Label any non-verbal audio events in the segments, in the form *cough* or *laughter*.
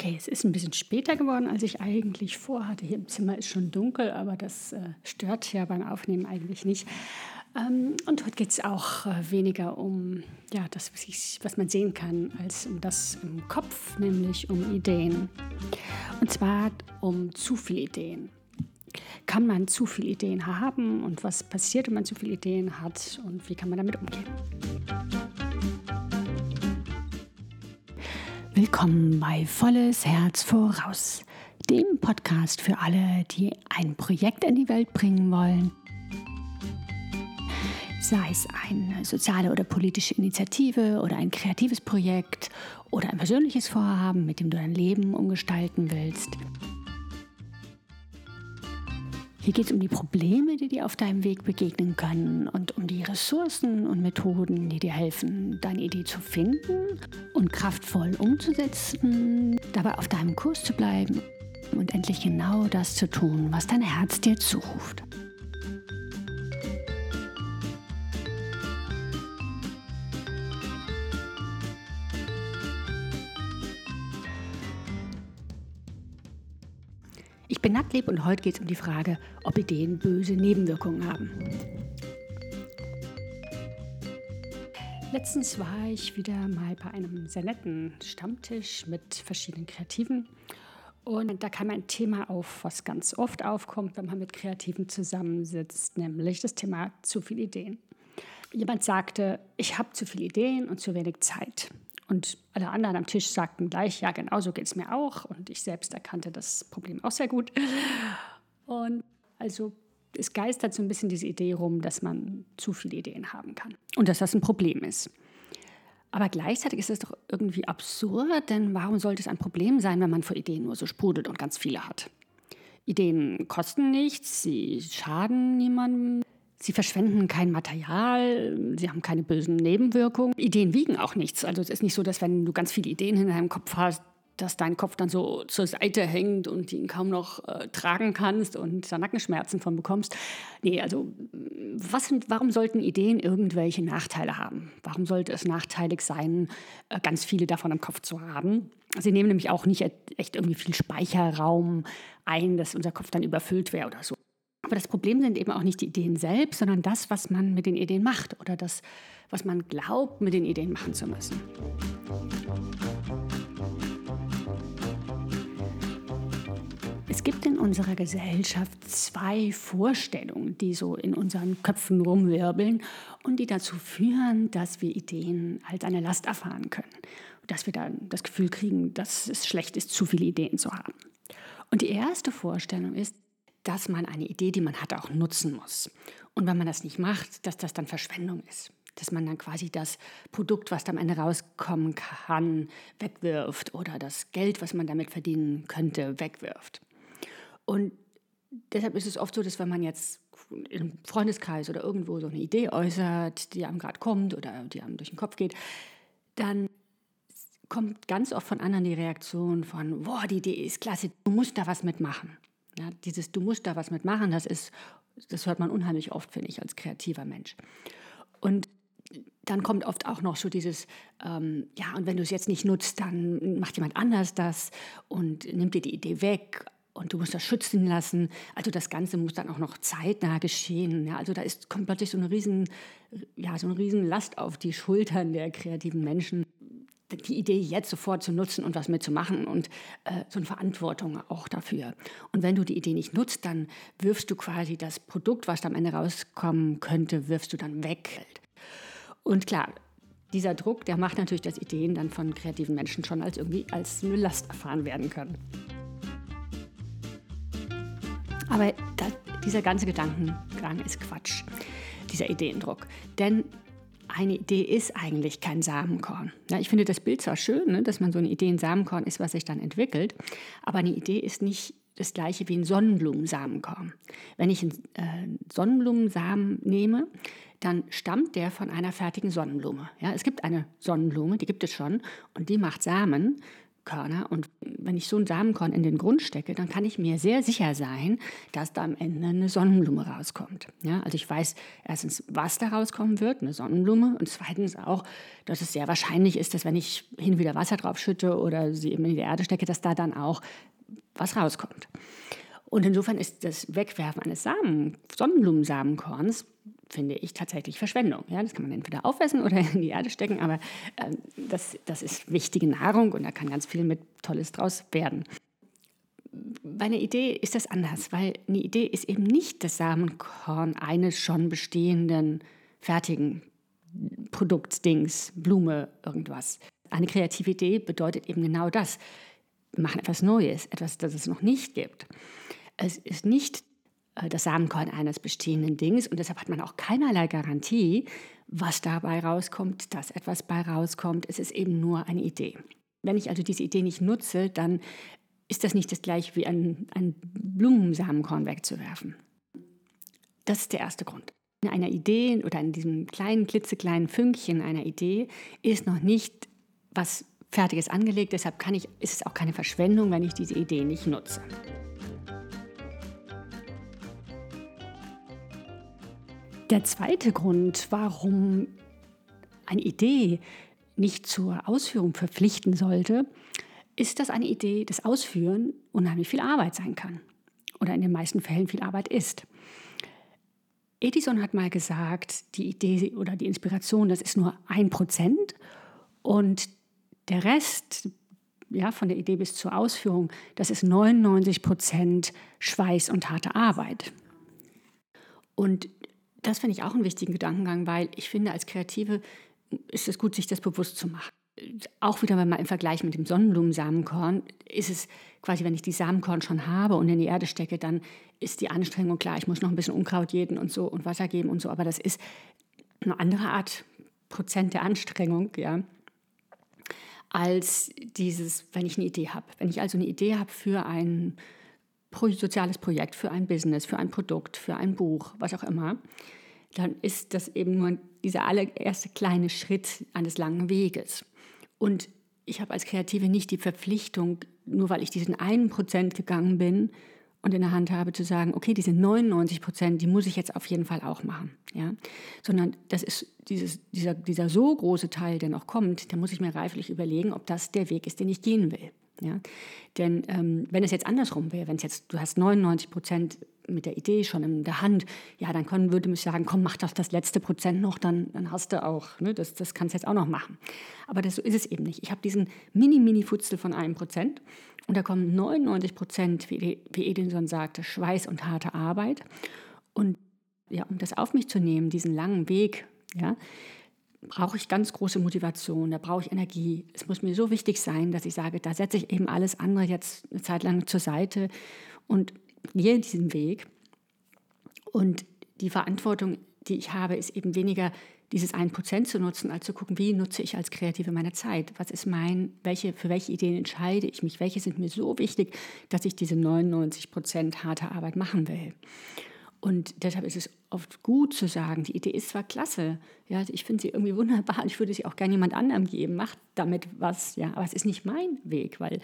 Okay, es ist ein bisschen später geworden, als ich eigentlich vorhatte. Hier im Zimmer ist schon dunkel, aber das äh, stört ja beim Aufnehmen eigentlich nicht. Ähm, und heute geht es auch äh, weniger um ja, das, was, ich, was man sehen kann, als um das im Kopf, nämlich um Ideen. Und zwar um zu viele Ideen. Kann man zu viele Ideen haben und was passiert, wenn man zu viele Ideen hat und wie kann man damit umgehen? Willkommen bei Volles Herz voraus, dem Podcast für alle, die ein Projekt in die Welt bringen wollen. Sei es eine soziale oder politische Initiative oder ein kreatives Projekt oder ein persönliches Vorhaben, mit dem du dein Leben umgestalten willst. Hier geht es um die Probleme, die dir auf deinem Weg begegnen können und um die Ressourcen und Methoden, die dir helfen, deine Idee zu finden und kraftvoll umzusetzen, dabei auf deinem Kurs zu bleiben und endlich genau das zu tun, was dein Herz dir zuruft. Ich bin Nattlieb und heute geht es um die Frage, ob Ideen böse Nebenwirkungen haben. Letztens war ich wieder mal bei einem sehr netten Stammtisch mit verschiedenen Kreativen. Und da kam ein Thema auf, was ganz oft aufkommt, wenn man mit Kreativen zusammensitzt, nämlich das Thema zu viele Ideen. Jemand sagte, ich habe zu viele Ideen und zu wenig Zeit. Und alle anderen am Tisch sagten gleich, ja, genau so geht es mir auch. Und ich selbst erkannte das Problem auch sehr gut. Und also es geistert so ein bisschen diese Idee rum, dass man zu viele Ideen haben kann und dass das ein Problem ist. Aber gleichzeitig ist es doch irgendwie absurd, denn warum sollte es ein Problem sein, wenn man vor Ideen nur so sprudelt und ganz viele hat? Ideen kosten nichts, sie schaden niemandem, Sie verschwenden kein Material, sie haben keine bösen Nebenwirkungen. Ideen wiegen auch nichts. Also es ist nicht so, dass wenn du ganz viele Ideen in deinem Kopf hast, dass dein Kopf dann so zur Seite hängt und ihn kaum noch äh, tragen kannst und da Nackenschmerzen von bekommst. Nee, also was, warum sollten Ideen irgendwelche Nachteile haben? Warum sollte es nachteilig sein, äh, ganz viele davon im Kopf zu haben? Sie nehmen nämlich auch nicht echt irgendwie viel Speicherraum ein, dass unser Kopf dann überfüllt wäre oder so. Aber das Problem sind eben auch nicht die Ideen selbst, sondern das, was man mit den Ideen macht oder das, was man glaubt, mit den Ideen machen zu müssen. Es gibt in unserer Gesellschaft zwei Vorstellungen, die so in unseren Köpfen rumwirbeln und die dazu führen, dass wir Ideen als eine Last erfahren können. Dass wir dann das Gefühl kriegen, dass es schlecht ist, zu viele Ideen zu haben. Und die erste Vorstellung ist, dass man eine Idee, die man hat, auch nutzen muss. Und wenn man das nicht macht, dass das dann Verschwendung ist. Dass man dann quasi das Produkt, was da am Ende rauskommen kann, wegwirft oder das Geld, was man damit verdienen könnte, wegwirft. Und deshalb ist es oft so, dass wenn man jetzt im Freundeskreis oder irgendwo so eine Idee äußert, die einem gerade kommt oder die einem durch den Kopf geht, dann kommt ganz oft von anderen die Reaktion von, boah, die Idee ist klasse, du musst da was mitmachen. Ja, dieses Du musst da was mitmachen, das ist, das hört man unheimlich oft, finde ich, als kreativer Mensch. Und dann kommt oft auch noch so dieses, ähm, ja, und wenn du es jetzt nicht nutzt, dann macht jemand anders das und nimmt dir die Idee weg und du musst das schützen lassen. Also das Ganze muss dann auch noch zeitnah geschehen. Ja, also da ist, kommt plötzlich so eine riesen, ja, so eine riesen Last auf die Schultern der kreativen Menschen die Idee jetzt sofort zu nutzen und was mitzumachen und äh, so eine Verantwortung auch dafür. Und wenn du die Idee nicht nutzt, dann wirfst du quasi das Produkt, was da am Ende rauskommen könnte, wirfst du dann weg. Und klar, dieser Druck, der macht natürlich, dass Ideen dann von kreativen Menschen schon als irgendwie als eine Last erfahren werden können. Aber das, dieser ganze Gedankengang ist Quatsch, dieser Ideendruck. Denn eine Idee ist eigentlich kein Samenkorn. Ja, ich finde das Bild zwar schön, ne, dass man so eine Idee ein Samenkorn ist, was sich dann entwickelt, aber eine Idee ist nicht das gleiche wie ein Sonnenblumensamenkorn. Wenn ich einen äh, Sonnenblumensamen nehme, dann stammt der von einer fertigen Sonnenblume. Ja, es gibt eine Sonnenblume, die gibt es schon und die macht Samen Körner. Und wenn ich so ein Samenkorn in den Grund stecke, dann kann ich mir sehr sicher sein, dass da am Ende eine Sonnenblume rauskommt. Ja, also ich weiß erstens, was da rauskommen wird, eine Sonnenblume. Und zweitens auch, dass es sehr wahrscheinlich ist, dass wenn ich hin und wieder Wasser drauf schütte oder sie eben in die Erde stecke, dass da dann auch was rauskommt. Und insofern ist das Wegwerfen eines Samen, Sonnenblumensamenkorns finde ich tatsächlich Verschwendung. Ja, das kann man entweder aufessen oder in die Erde stecken, aber äh, das, das ist wichtige Nahrung und da kann ganz viel mit Tolles draus werden. Bei einer Idee ist das anders, weil eine Idee ist eben nicht das Samenkorn eines schon bestehenden, fertigen Produktdings, Blume, irgendwas. Eine kreative Idee bedeutet eben genau das. Wir machen etwas Neues, etwas, das es noch nicht gibt. Es ist nicht das Samenkorn eines bestehenden Dings und deshalb hat man auch keinerlei Garantie, was dabei rauskommt, dass etwas bei rauskommt. Es ist eben nur eine Idee. Wenn ich also diese Idee nicht nutze, dann ist das nicht das gleiche wie ein, ein Blumensamenkorn wegzuwerfen. Das ist der erste Grund. In einer Idee oder in diesem kleinen, klitzekleinen Fünkchen einer Idee ist noch nicht was Fertiges angelegt. Deshalb kann ich, ist es auch keine Verschwendung, wenn ich diese Idee nicht nutze. Der zweite Grund, warum eine Idee nicht zur Ausführung verpflichten sollte, ist, dass eine Idee, das Ausführen, unheimlich viel Arbeit sein kann. Oder in den meisten Fällen viel Arbeit ist. Edison hat mal gesagt, die Idee oder die Inspiration, das ist nur ein Prozent und der Rest, ja, von der Idee bis zur Ausführung, das ist 99 Prozent Schweiß und harte Arbeit. Und das finde ich auch einen wichtigen Gedankengang, weil ich finde, als Kreative ist es gut, sich das bewusst zu machen. Auch wieder mal im Vergleich mit dem Sonnenblumensamenkorn ist es quasi, wenn ich die Samenkorn schon habe und in die Erde stecke, dann ist die Anstrengung klar. Ich muss noch ein bisschen Unkraut jäten und so und Wasser geben und so, aber das ist eine andere Art Prozent der Anstrengung, ja, als dieses, wenn ich eine Idee habe. Wenn ich also eine Idee habe für ein soziales Projekt, für ein Business, für ein Produkt, für ein Buch, was auch immer, dann ist das eben nur dieser allererste kleine Schritt eines langen Weges. Und ich habe als Kreative nicht die Verpflichtung, nur weil ich diesen einen Prozent gegangen bin und in der Hand habe, zu sagen, okay, diese 99 Prozent, die muss ich jetzt auf jeden Fall auch machen. Ja? Sondern das ist dieses, dieser, dieser so große Teil, der noch kommt, da muss ich mir reiflich überlegen, ob das der Weg ist, den ich gehen will. Ja? Denn ähm, wenn es jetzt andersrum wäre, wenn es jetzt, du hast 99 Prozent mit der Idee schon in der Hand, ja, dann können, würde ich sagen, komm, mach doch das letzte Prozent noch, dann, dann hast du auch, ne, das, das kannst du jetzt auch noch machen. Aber das, so ist es eben nicht. Ich habe diesen mini-mini-Futzel von einem Prozent und da kommen 99 Prozent, wie, wie Edinson sagte, Schweiß und harte Arbeit. Und ja, um das auf mich zu nehmen, diesen langen Weg, ja, brauche ich ganz große Motivation, da brauche ich Energie. Es muss mir so wichtig sein, dass ich sage, da setze ich eben alles andere jetzt eine Zeit lang zur Seite und gehe diesen Weg. Und die Verantwortung, die ich habe, ist eben weniger dieses 1% zu nutzen, als zu gucken, wie nutze ich als Kreative meine Zeit? Was ist mein, welche, für welche Ideen entscheide ich mich? Welche sind mir so wichtig, dass ich diese 99% harte Arbeit machen will? Und deshalb ist es oft gut zu sagen, die Idee ist zwar klasse, ja, ich finde sie irgendwie wunderbar und ich würde sie auch gerne jemand anderem geben, macht damit was, ja, aber es ist nicht mein Weg, weil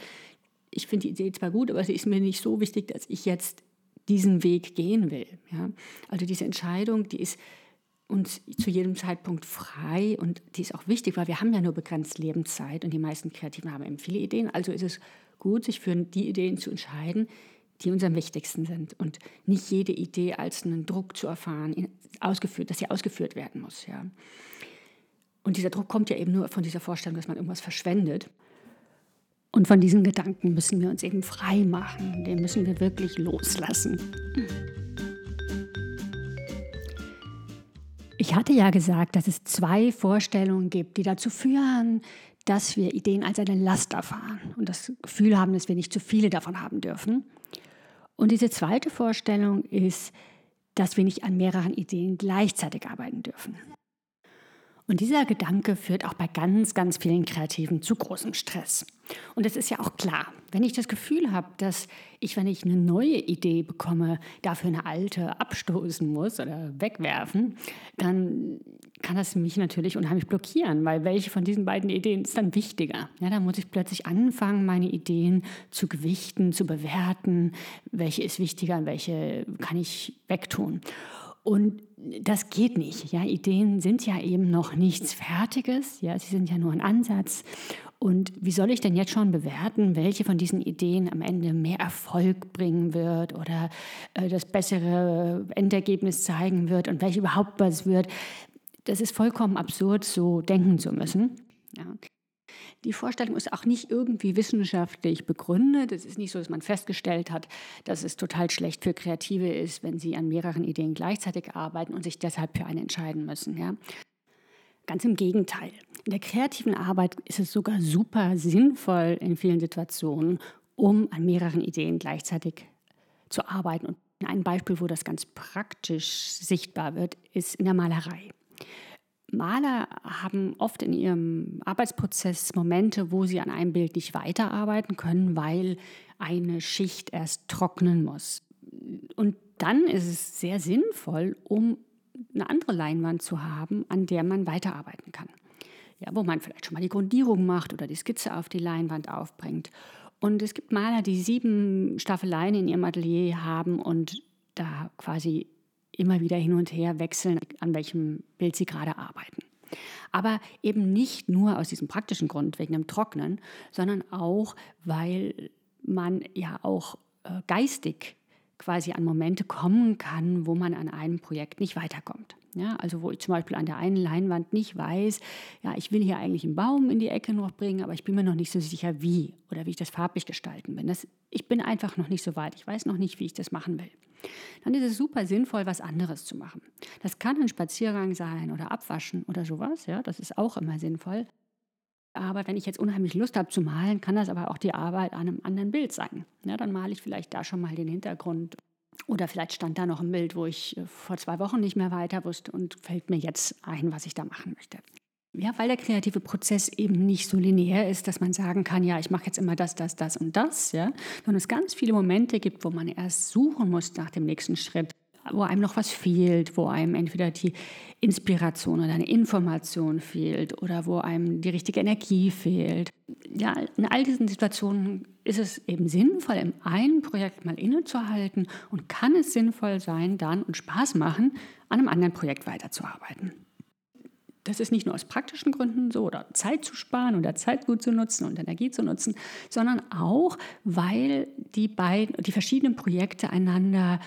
ich finde die Idee zwar gut, aber sie ist mir nicht so wichtig, dass ich jetzt diesen Weg gehen will. Ja. Also diese Entscheidung, die ist uns zu jedem Zeitpunkt frei und die ist auch wichtig, weil wir haben ja nur begrenzt Lebenszeit und die meisten Kreativen haben eben viele Ideen. Also ist es gut, sich für die Ideen zu entscheiden, die uns am wichtigsten sind und nicht jede Idee als einen Druck zu erfahren, ausgeführt, dass sie ausgeführt werden muss. Ja. Und dieser Druck kommt ja eben nur von dieser Vorstellung, dass man irgendwas verschwendet. Und von diesen Gedanken müssen wir uns eben frei machen, den müssen wir wirklich loslassen. Ich hatte ja gesagt, dass es zwei Vorstellungen gibt, die dazu führen, dass wir Ideen als eine Last erfahren und das Gefühl haben, dass wir nicht zu viele davon haben dürfen. Und diese zweite Vorstellung ist, dass wir nicht an mehreren Ideen gleichzeitig arbeiten dürfen. Und dieser Gedanke führt auch bei ganz, ganz vielen Kreativen zu großem Stress. Und es ist ja auch klar, wenn ich das Gefühl habe, dass ich, wenn ich eine neue Idee bekomme, dafür eine alte abstoßen muss oder wegwerfen, dann kann das mich natürlich unheimlich blockieren, weil welche von diesen beiden Ideen ist dann wichtiger? Ja, da muss ich plötzlich anfangen, meine Ideen zu gewichten, zu bewerten, welche ist wichtiger und welche kann ich wegtun. Und das geht nicht. Ja, Ideen sind ja eben noch nichts Fertiges. Ja, sie sind ja nur ein Ansatz. Und wie soll ich denn jetzt schon bewerten, welche von diesen Ideen am Ende mehr Erfolg bringen wird oder äh, das bessere Endergebnis zeigen wird und welche überhaupt was wird? Das ist vollkommen absurd, so denken zu müssen. Ja. Die Vorstellung ist auch nicht irgendwie wissenschaftlich begründet. Es ist nicht so, dass man festgestellt hat, dass es total schlecht für Kreative ist, wenn sie an mehreren Ideen gleichzeitig arbeiten und sich deshalb für eine entscheiden müssen. Ja? Ganz im Gegenteil. In der kreativen Arbeit ist es sogar super sinnvoll in vielen Situationen, um an mehreren Ideen gleichzeitig zu arbeiten. Und ein Beispiel, wo das ganz praktisch sichtbar wird, ist in der Malerei. Maler haben oft in ihrem Arbeitsprozess Momente, wo sie an einem Bild nicht weiterarbeiten können, weil eine Schicht erst trocknen muss. Und dann ist es sehr sinnvoll, um eine andere Leinwand zu haben, an der man weiterarbeiten kann. Ja, wo man vielleicht schon mal die Grundierung macht oder die Skizze auf die Leinwand aufbringt. Und es gibt Maler, die sieben Staffeleien in ihrem Atelier haben und da quasi immer wieder hin und her wechseln, an welchem Bild sie gerade arbeiten. Aber eben nicht nur aus diesem praktischen Grund, wegen dem Trocknen, sondern auch, weil man ja auch äh, geistig quasi an Momente kommen kann, wo man an einem Projekt nicht weiterkommt. Ja, also wo ich zum Beispiel an der einen Leinwand nicht weiß, ja, ich will hier eigentlich einen Baum in die Ecke noch bringen, aber ich bin mir noch nicht so sicher, wie oder wie ich das farblich gestalten. Das, ich bin einfach noch nicht so weit. Ich weiß noch nicht, wie ich das machen will. Dann ist es super sinnvoll, was anderes zu machen. Das kann ein Spaziergang sein oder Abwaschen oder sowas. Ja, das ist auch immer sinnvoll. Aber wenn ich jetzt unheimlich Lust habe zu malen, kann das aber auch die Arbeit an einem anderen Bild sein. Ja, dann male ich vielleicht da schon mal den Hintergrund. Oder vielleicht stand da noch ein Bild, wo ich äh, vor zwei Wochen nicht mehr weiter wusste und fällt mir jetzt ein, was ich da machen möchte. Ja, weil der kreative Prozess eben nicht so linear ist, dass man sagen kann, ja, ich mache jetzt immer das, das, das und das, ja, sondern es ganz viele Momente gibt, wo man erst suchen muss nach dem nächsten Schritt wo einem noch was fehlt, wo einem entweder die Inspiration oder eine Information fehlt oder wo einem die richtige Energie fehlt. Ja, in all diesen Situationen ist es eben sinnvoll, im einen Projekt mal innezuhalten und kann es sinnvoll sein, dann und Spaß machen, an einem anderen Projekt weiterzuarbeiten. Das ist nicht nur aus praktischen Gründen so oder Zeit zu sparen oder Zeit gut zu nutzen und Energie zu nutzen, sondern auch, weil die beiden, die verschiedenen Projekte einander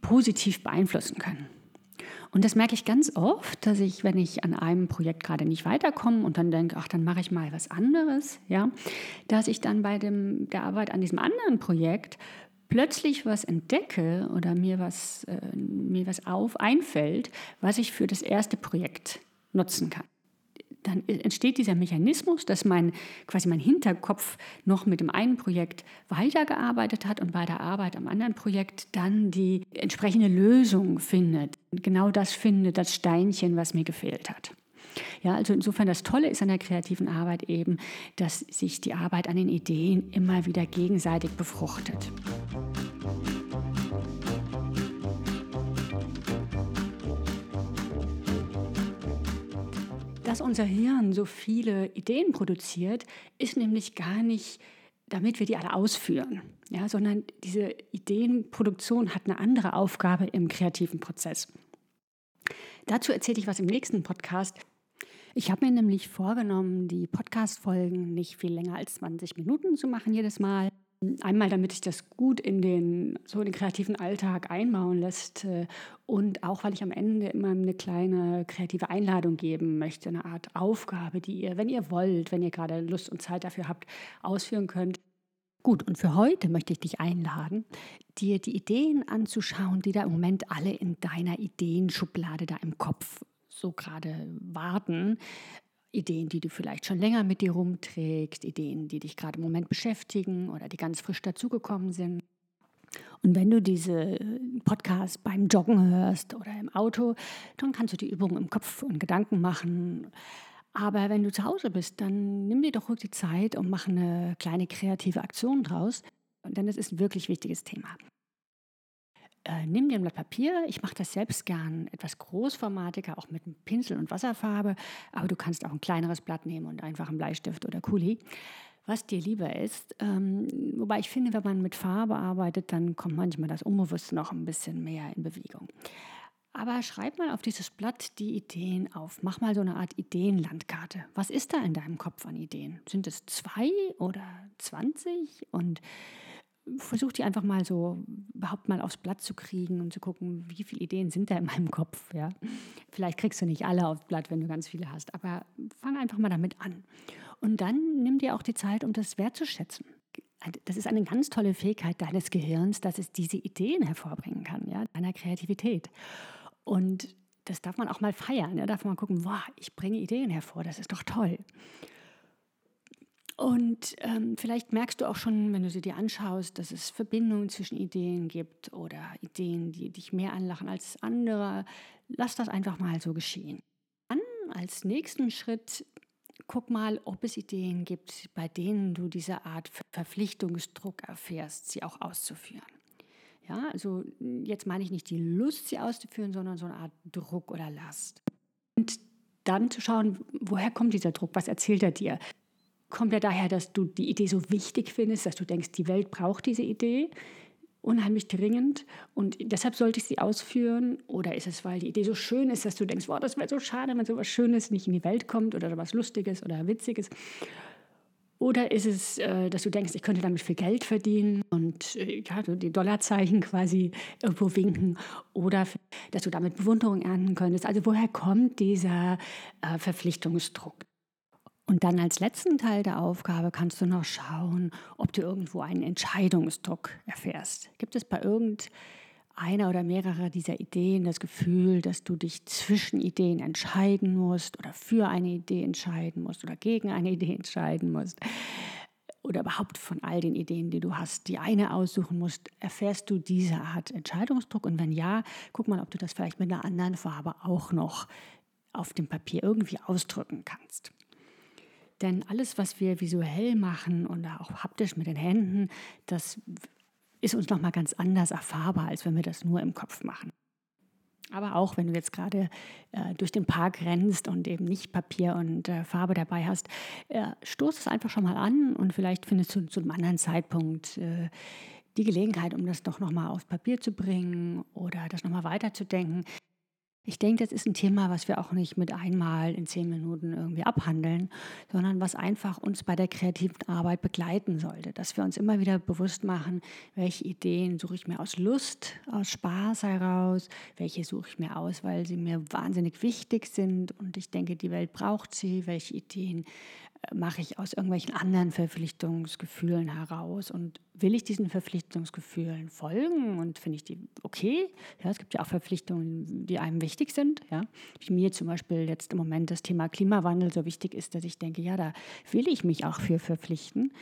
positiv beeinflussen können. Und das merke ich ganz oft, dass ich, wenn ich an einem Projekt gerade nicht weiterkomme und dann denke, ach, dann mache ich mal was anderes, ja, dass ich dann bei dem, der Arbeit an diesem anderen Projekt plötzlich was entdecke oder mir was, äh, mir was auf einfällt, was ich für das erste Projekt nutzen kann dann entsteht dieser Mechanismus, dass mein quasi mein Hinterkopf noch mit dem einen Projekt weitergearbeitet hat und bei der Arbeit am anderen Projekt dann die entsprechende Lösung findet. Genau das findet, das Steinchen, was mir gefehlt hat. Ja, also insofern das Tolle ist an der kreativen Arbeit eben, dass sich die Arbeit an den Ideen immer wieder gegenseitig befruchtet. Dass unser Hirn so viele Ideen produziert, ist nämlich gar nicht, damit wir die alle ausführen, ja, sondern diese Ideenproduktion hat eine andere Aufgabe im kreativen Prozess. Dazu erzähle ich was im nächsten Podcast. Ich habe mir nämlich vorgenommen, die Podcast-Folgen nicht viel länger als 20 Minuten zu machen jedes Mal. Einmal, damit sich das gut in den, so in den kreativen Alltag einbauen lässt äh, und auch, weil ich am Ende immer eine kleine kreative Einladung geben möchte, eine Art Aufgabe, die ihr, wenn ihr wollt, wenn ihr gerade Lust und Zeit dafür habt, ausführen könnt. Gut, und für heute möchte ich dich einladen, dir die Ideen anzuschauen, die da im Moment alle in deiner Ideenschublade da im Kopf so gerade warten. Ideen, die du vielleicht schon länger mit dir rumträgst, Ideen, die dich gerade im Moment beschäftigen oder die ganz frisch dazugekommen sind. Und wenn du diese Podcast beim Joggen hörst oder im Auto, dann kannst du die Übung im Kopf und Gedanken machen. Aber wenn du zu Hause bist, dann nimm dir doch ruhig die Zeit und mach eine kleine kreative Aktion draus. Denn es ist ein wirklich wichtiges Thema. Äh, nimm dir ein Blatt Papier. Ich mache das selbst gern etwas großformatiger, auch mit einem Pinsel und Wasserfarbe. Aber du kannst auch ein kleineres Blatt nehmen und einfach einen Bleistift oder Kuli was dir lieber ist. Ähm, wobei ich finde, wenn man mit Farbe arbeitet, dann kommt manchmal das Unbewusste noch ein bisschen mehr in Bewegung. Aber schreib mal auf dieses Blatt die Ideen auf. Mach mal so eine Art Ideenlandkarte. Was ist da in deinem Kopf an Ideen? Sind es zwei oder zwanzig? Und versuch die einfach mal so überhaupt mal aufs Blatt zu kriegen und zu gucken, wie viele Ideen sind da in meinem Kopf. Ja? Vielleicht kriegst du nicht alle aufs Blatt, wenn du ganz viele hast, aber fang einfach mal damit an. Und dann nimm dir auch die Zeit, um das wertzuschätzen. Das ist eine ganz tolle Fähigkeit deines Gehirns, dass es diese Ideen hervorbringen kann, ja, deiner Kreativität. Und das darf man auch mal feiern. Da darf man gucken, wow, ich bringe Ideen hervor, das ist doch toll. Und ähm, vielleicht merkst du auch schon, wenn du sie dir anschaust, dass es Verbindungen zwischen Ideen gibt oder Ideen, die dich mehr anlachen als andere. Lass das einfach mal so geschehen. Dann als nächsten Schritt guck mal, ob es Ideen gibt, bei denen du diese Art Verpflichtungsdruck erfährst, sie auch auszuführen. Ja, also jetzt meine ich nicht die Lust, sie auszuführen, sondern so eine Art Druck oder Last. Und dann zu schauen, woher kommt dieser Druck? Was erzählt er dir? Kommt er daher, dass du die Idee so wichtig findest, dass du denkst, die Welt braucht diese Idee? unheimlich dringend und deshalb sollte ich sie ausführen? Oder ist es, weil die Idee so schön ist, dass du denkst, wow, das wäre so schade, wenn so was Schönes nicht in die Welt kommt oder was Lustiges oder Witziges? Oder ist es, äh, dass du denkst, ich könnte damit viel Geld verdienen und äh, ja, die Dollarzeichen *laughs* quasi irgendwo winken? Oder dass du damit Bewunderung ernten könntest? Also woher kommt dieser äh, Verpflichtungsdruck? Und dann als letzten Teil der Aufgabe kannst du noch schauen, ob du irgendwo einen Entscheidungsdruck erfährst. Gibt es bei irgendeiner oder mehrerer dieser Ideen das Gefühl, dass du dich zwischen Ideen entscheiden musst oder für eine Idee entscheiden musst oder gegen eine Idee entscheiden musst? Oder überhaupt von all den Ideen, die du hast, die eine aussuchen musst, erfährst du diese Art Entscheidungsdruck? Und wenn ja, guck mal, ob du das vielleicht mit einer anderen Farbe auch noch auf dem Papier irgendwie ausdrücken kannst. Denn alles, was wir visuell machen und auch haptisch mit den Händen, das ist uns nochmal ganz anders erfahrbar, als wenn wir das nur im Kopf machen. Aber auch wenn du jetzt gerade äh, durch den Park rennst und eben nicht Papier und äh, Farbe dabei hast, äh, stoß es einfach schon mal an und vielleicht findest du zu einem anderen Zeitpunkt äh, die Gelegenheit, um das doch nochmal aufs Papier zu bringen oder das nochmal weiterzudenken. Ich denke, das ist ein Thema, was wir auch nicht mit einmal in zehn Minuten irgendwie abhandeln, sondern was einfach uns bei der kreativen Arbeit begleiten sollte. Dass wir uns immer wieder bewusst machen, welche Ideen suche ich mir aus Lust, aus Spaß heraus, welche suche ich mir aus, weil sie mir wahnsinnig wichtig sind und ich denke, die Welt braucht sie, welche Ideen mache ich aus irgendwelchen anderen Verpflichtungsgefühlen heraus und will ich diesen Verpflichtungsgefühlen folgen und finde ich die okay? Ja, es gibt ja auch Verpflichtungen, die einem wichtig sind. Ja, wie mir zum Beispiel jetzt im Moment das Thema Klimawandel so wichtig ist, dass ich denke, ja, da will ich mich auch für verpflichten.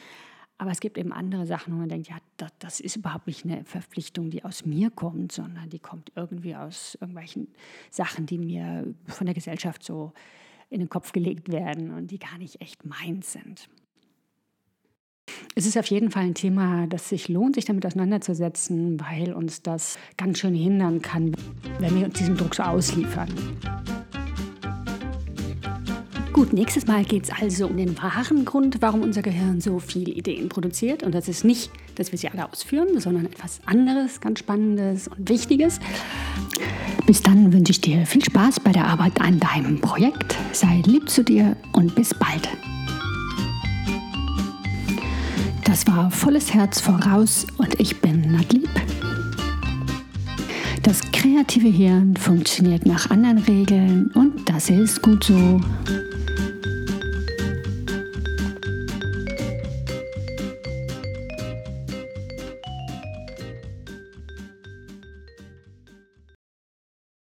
Aber es gibt eben andere Sachen, wo man denkt, ja, das, das, ist überhaupt nicht eine Verpflichtung, die aus mir kommt, sondern die kommt irgendwie aus irgendwelchen Sachen, die mir von der Gesellschaft so in den Kopf gelegt werden und die gar nicht echt meins sind. Es ist auf jeden Fall ein Thema, das sich lohnt, sich damit auseinanderzusetzen, weil uns das ganz schön hindern kann, wenn wir uns diesem Druck so ausliefern. Gut, nächstes Mal geht es also um den wahren Grund, warum unser Gehirn so viele Ideen produziert. Und das ist nicht, dass wir sie alle ausführen, sondern etwas anderes, ganz Spannendes und Wichtiges. Bis dann wünsche ich dir viel Spaß bei der Arbeit an deinem Projekt. Sei lieb zu dir und bis bald. Das war volles Herz voraus und ich bin Nadlieb. Das kreative Hirn funktioniert nach anderen Regeln und das ist gut so.